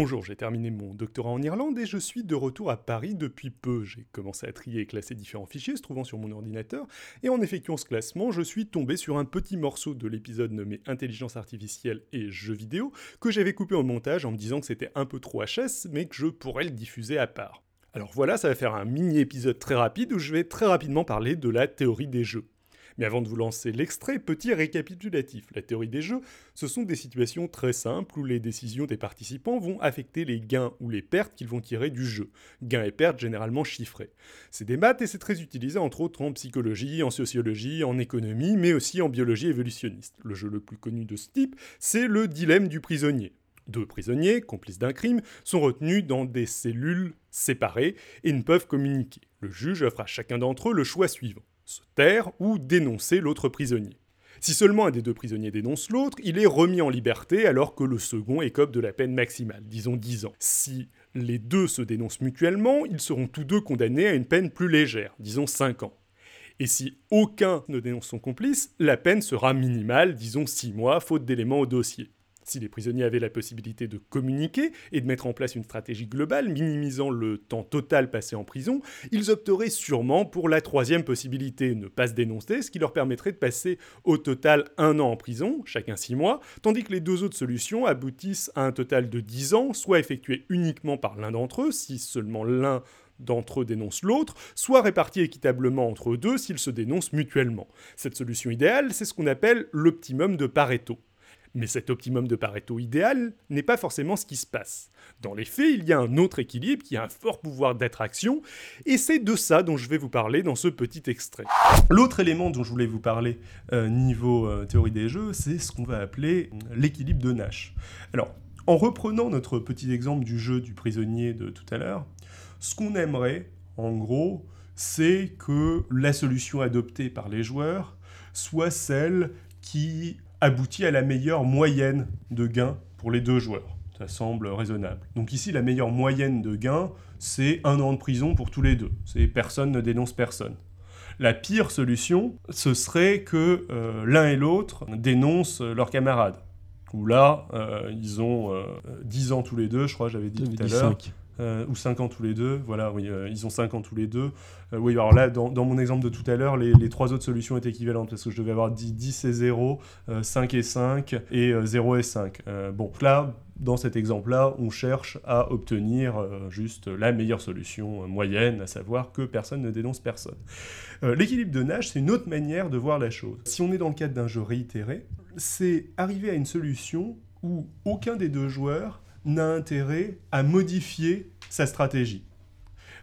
Bonjour, j'ai terminé mon doctorat en Irlande et je suis de retour à Paris depuis peu. J'ai commencé à trier et classer différents fichiers se trouvant sur mon ordinateur, et en effectuant ce classement, je suis tombé sur un petit morceau de l'épisode nommé Intelligence artificielle et jeux vidéo que j'avais coupé en montage en me disant que c'était un peu trop HS, mais que je pourrais le diffuser à part. Alors voilà, ça va faire un mini épisode très rapide où je vais très rapidement parler de la théorie des jeux. Mais avant de vous lancer l'extrait, petit récapitulatif. La théorie des jeux, ce sont des situations très simples où les décisions des participants vont affecter les gains ou les pertes qu'ils vont tirer du jeu. Gains et pertes généralement chiffrés. C'est des maths et c'est très utilisé entre autres en psychologie, en sociologie, en économie, mais aussi en biologie évolutionniste. Le jeu le plus connu de ce type, c'est le dilemme du prisonnier. Deux prisonniers, complices d'un crime, sont retenus dans des cellules séparées et ne peuvent communiquer. Le juge offre à chacun d'entre eux le choix suivant se taire ou dénoncer l'autre prisonnier. Si seulement un des deux prisonniers dénonce l'autre, il est remis en liberté alors que le second écope de la peine maximale, disons 10 ans. Si les deux se dénoncent mutuellement, ils seront tous deux condamnés à une peine plus légère, disons 5 ans. Et si aucun ne dénonce son complice, la peine sera minimale, disons 6 mois, faute d'éléments au dossier. Si les prisonniers avaient la possibilité de communiquer et de mettre en place une stratégie globale minimisant le temps total passé en prison, ils opteraient sûrement pour la troisième possibilité, ne pas se dénoncer, ce qui leur permettrait de passer au total un an en prison, chacun six mois, tandis que les deux autres solutions aboutissent à un total de dix ans, soit effectués uniquement par l'un d'entre eux, si seulement l'un d'entre eux dénonce l'autre, soit répartis équitablement entre eux deux s'ils se dénoncent mutuellement. Cette solution idéale, c'est ce qu'on appelle l'optimum de Pareto. Mais cet optimum de Pareto idéal n'est pas forcément ce qui se passe. Dans les faits, il y a un autre équilibre qui a un fort pouvoir d'attraction, et c'est de ça dont je vais vous parler dans ce petit extrait. L'autre élément dont je voulais vous parler euh, niveau euh, théorie des jeux, c'est ce qu'on va appeler l'équilibre de Nash. Alors, en reprenant notre petit exemple du jeu du prisonnier de tout à l'heure, ce qu'on aimerait, en gros, c'est que la solution adoptée par les joueurs soit celle qui aboutit à la meilleure moyenne de gains pour les deux joueurs. Ça semble raisonnable. Donc ici, la meilleure moyenne de gains, c'est un an de prison pour tous les deux. C'est personne ne dénonce personne. La pire solution, ce serait que euh, l'un et l'autre dénoncent leurs camarades. Ou là, euh, ils ont 10 euh, ans tous les deux, je crois, j'avais dit tout à l'heure. Euh, ou 5 ans tous les deux. Voilà, oui, euh, ils ont 5 ans tous les deux. Euh, oui, alors là, dans, mon exemple de tout à l'heure, les, trois autres solutions étaient équivalentes parce que je devais avoir 10, 10 et 0, 5 et 5 et 0 et 5. bon, là, dans cet exemple-là, on cherche à obtenir juste la meilleure solution moyenne, à savoir que personne ne dénonce personne. L'équilibre de Nash, c'est une autre manière de voir la chose. Si on est dans le cadre d'un jeu réitéré, c'est arriver à une solution où aucun des deux joueurs n'a intérêt à modifier sa stratégie.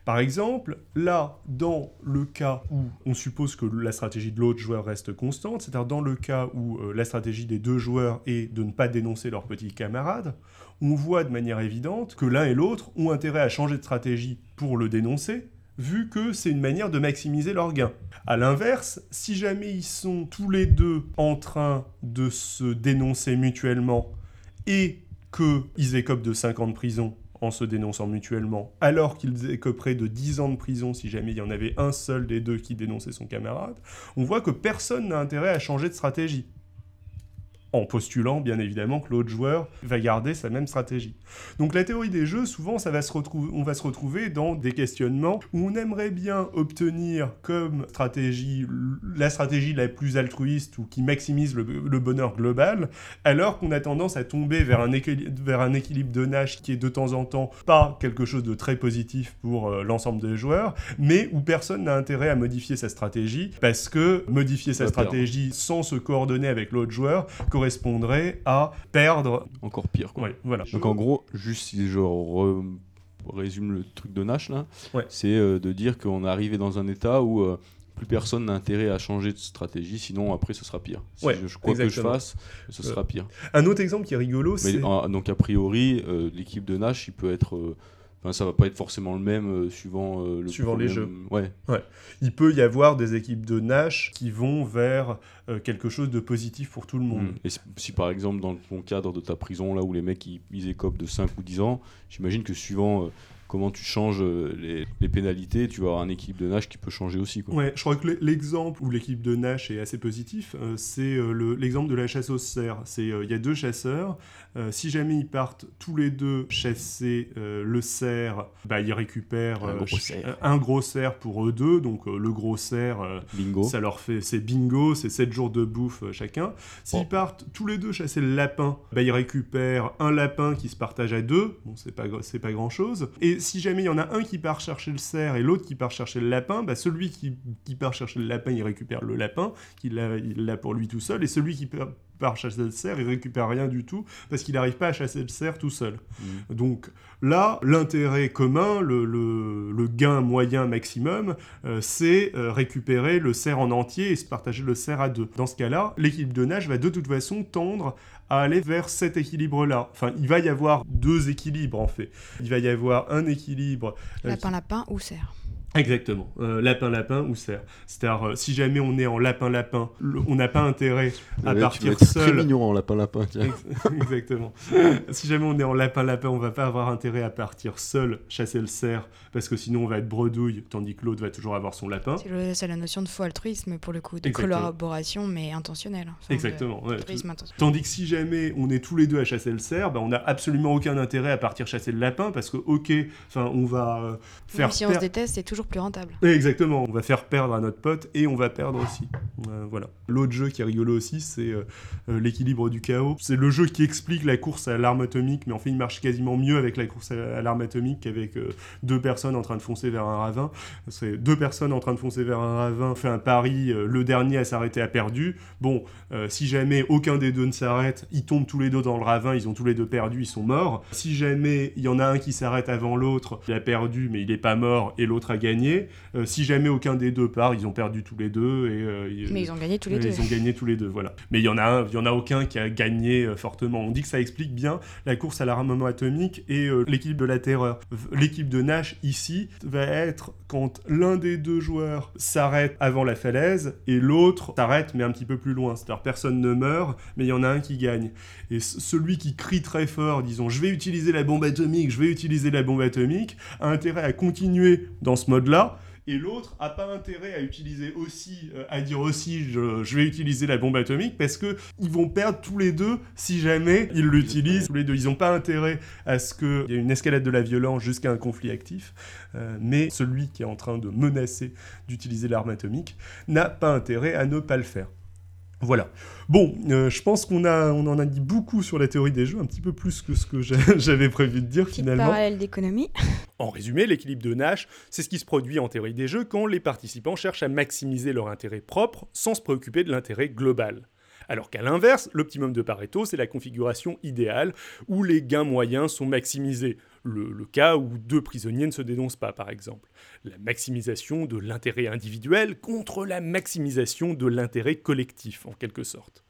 Par exemple, là, dans le cas où on suppose que la stratégie de l'autre joueur reste constante, c'est-à-dire dans le cas où euh, la stratégie des deux joueurs est de ne pas dénoncer leurs petits camarades, on voit de manière évidente que l'un et l'autre ont intérêt à changer de stratégie pour le dénoncer, vu que c'est une manière de maximiser leurs gains. A l'inverse, si jamais ils sont tous les deux en train de se dénoncer mutuellement et qu'ils écopent de 5 ans de prison en se dénonçant mutuellement, alors qu'ils écoperaient de 10 ans de prison si jamais il y en avait un seul des deux qui dénonçait son camarade, on voit que personne n'a intérêt à changer de stratégie en postulant bien évidemment que l'autre joueur va garder sa même stratégie. Donc la théorie des jeux, souvent, ça va se retrouver, on va se retrouver dans des questionnements où on aimerait bien obtenir comme stratégie la stratégie la plus altruiste ou qui maximise le, bonheur global, alors qu'on a tendance à tomber vers un, vers un équilibre de Nash qui est de temps en temps pas quelque chose de très positif pour euh, l'ensemble des joueurs, mais où personne n'a intérêt à modifier sa stratégie parce que modifier sa stratégie sans se coordonner avec l'autre joueur correspondrait à perdre. Encore pire. Quoi. voilà. Donc en gros, juste si je résume le truc de Nash, là, c'est euh, de dire qu'on est arrivé dans un état où euh, plus personne n'a intérêt à changer de stratégie, sinon après ce sera pire. Si je, quoi que je fasse, ce sera pire. Un autre exemple qui est rigolo, c'est. Donc a priori, euh, l'équipe de Nash, il peut être ça va pas être forcément le même euh, suivant euh, le suivant les jeux. Ouais. ouais. Il peut y avoir des équipes de Nash qui vont vers euh, quelque chose de positif pour tout le monde. Mm. Et si, par exemple dans ton cadre de ta prison là où les mecs ils, écopent de 5 ou 10 ans, j'imagine que suivant comment tu changes les, pénalités, tu vas avoir un équipe de nage qui peut changer aussi. Quoi. Ouais, je crois que l'exemple où l'équipe de nage est assez positif, c'est l'exemple de la chasse aux cerfs. C'est il y a deux chasseurs, si jamais ils partent tous les deux chasser le cerf, bah, ils récupèrent un gros, cerf. pour eux deux, donc le gros cerf, bingo. ça leur fait, c'est bingo, c'est 7 jours de bouffe chacun. S'ils partent tous les deux chasser le lapin, bah, ils récupèrent un lapin qui se partage à deux, bon c'est pas, c'est pas grand chose. Et si jamais il y en a un qui part chercher le cerf et l'autre qui part chercher le lapin, bah, celui qui, qui, part chercher le lapin, il récupère le lapin, qu'il il l'a pour lui tout seul, et celui qui part chasser le cerf, il récupère rien du tout parce qu'il n'arrive pas à chasser le cerf tout seul. Mmh. Donc là, l'intérêt commun, le, le, gain moyen maximum, euh, c'est euh, récupérer le cerf en entier et se partager le cerf à deux. Dans ce cas-là, l'équipe de nage va de toute façon tendre à aller vers cet équilibre-là. Enfin, il va y avoir deux équilibres en fait. Il va y avoir un équilibre. Euh, Lapin-lapin ou cerf Exactement, euh, lapin-lapin ou cerf. C'est-à-dire, euh, si jamais on est en lapin-lapin, on n'a pas intérêt à partir tu seul. très mignon en lapin-lapin, Exactement. si jamais on est en lapin-lapin, on va pas avoir intérêt à partir seul chasser le cerf, parce que sinon on va être bredouille, tandis que l'autre va toujours avoir son lapin. C'est la notion de faux altruisme pour le coup, de collaboration mais intentionnelle. Exactement. Tandis que si jamais on est tous les deux à chasser le cerf, bah, on n'a absolument aucun intérêt à partir chasser le lapin, parce que ok, enfin on va euh, faire. si on se déteste, c'est toujours plus rentable. Exactement, on va faire perdre à notre pote et on va perdre aussi. Euh, voilà. L'autre jeu qui est rigolo aussi, c'est euh, euh, l'équilibre du chaos. C'est le jeu qui explique la course à l'arme atomique, mais en fait il marche quasiment mieux avec la course à, l'arme atomique qu'avec deux personnes en train de foncer vers un ravin. C'est deux personnes en train de foncer vers un ravin, fait un pari, le dernier à s'arrêter a perdu. Bon, si jamais aucun des deux ne s'arrête, ils tombent tous les deux dans le ravin, ils ont tous les deux perdu, ils sont morts. Si jamais il y en a un qui s'arrête avant l'autre, il a perdu mais il n'est pas mort et l'autre a gagné, si jamais aucun des deux part, ils ont perdu tous les deux. Et, euh, mais ils ont gagné tous les deux. Ils ont gagné tous les deux, voilà. Mais il y en a il y en a aucun qui a gagné euh, fortement. On dit que ça explique bien la course à l'armement atomique et l'équipe de la terreur. L'équipe de Nash ici va être quand l'un des deux joueurs s'arrête avant la falaise et l'autre s'arrête mais un petit peu plus loin. C'est-à-dire personne ne meurt, mais il y en a un qui gagne. Et celui qui crie très fort, disons je vais utiliser la bombe atomique, je vais utiliser la bombe atomique, a intérêt à continuer dans ce mode là et l'autre a pas intérêt à utiliser aussi, euh, à dire aussi, je, vais utiliser la bombe atomique parce que ils vont perdre tous les deux si jamais ils l'utilisent tous les deux. Ils n'ont pas intérêt à ce qu'il y ait une escalade de la violence jusqu'à un conflit actif, euh, mais celui qui est en train de menacer d'utiliser l'arme atomique n'a pas intérêt à ne pas le faire. Voilà. Bon, euh, je pense qu'on a, on en a dit beaucoup sur la théorie des jeux, un petit peu plus que ce que j'avais prévu de dire finalement. parallèle d'économie. En résumé, l'équilibre de Nash, c'est ce qui se produit en théorie des jeux quand les participants cherchent à maximiser leur intérêt propre sans se préoccuper de l'intérêt global. Alors qu'à l'inverse, l'optimum de Pareto, c'est la configuration idéale où les gains moyens sont maximisés. Le, cas où deux prisonniers ne se dénoncent pas, par exemple. La maximisation de l'intérêt individuel contre la maximisation de l'intérêt collectif, en quelque sorte.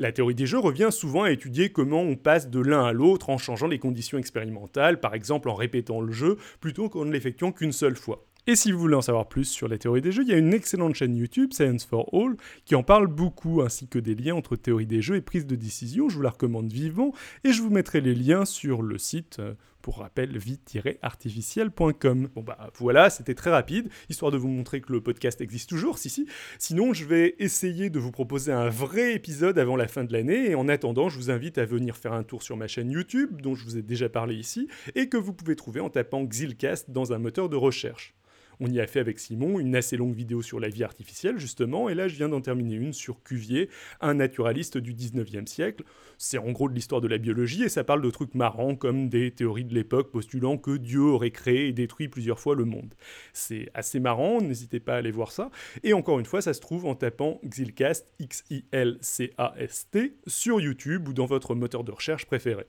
La théorie des jeux revient souvent à étudier comment on passe de l'un à l'autre en changeant les conditions expérimentales, par exemple en répétant le jeu, plutôt qu'en ne l'effectuant qu'une seule fois. Et si vous voulez en savoir plus sur la théorie des jeux, il y a une excellente chaîne YouTube, Science for All, qui en parle beaucoup, ainsi que des liens entre théorie des jeux et prise de décision. Je vous la recommande vivement, et je vous mettrai les liens sur le site. Euh, pour rappel, vie-artificiel.com. Bon bah voilà, c'était très rapide, histoire de vous montrer que le podcast existe toujours, si si. Sinon, je vais essayer de vous proposer un vrai épisode avant la fin de l'année, et en attendant, je vous invite à venir faire un tour sur ma chaîne YouTube, dont je vous ai déjà parlé ici, et que vous pouvez trouver en tapant Xilcast dans un moteur de recherche. On y a fait avec Simon une assez longue vidéo sur la vie artificielle, justement, et là je viens d'en terminer une sur Cuvier, un naturaliste du 19e siècle. C'est en gros de l'histoire de la biologie, et ça parle de trucs marrants comme des théories de l'époque postulant que Dieu aurait créé et détruit plusieurs fois le monde. C'est assez marrant, n'hésitez pas à aller voir ça. Et encore une fois, ça se trouve en tapant Xilcast, X-I-L-C-A-S-T, sur YouTube ou dans votre moteur de recherche préféré.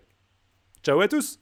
Ciao à tous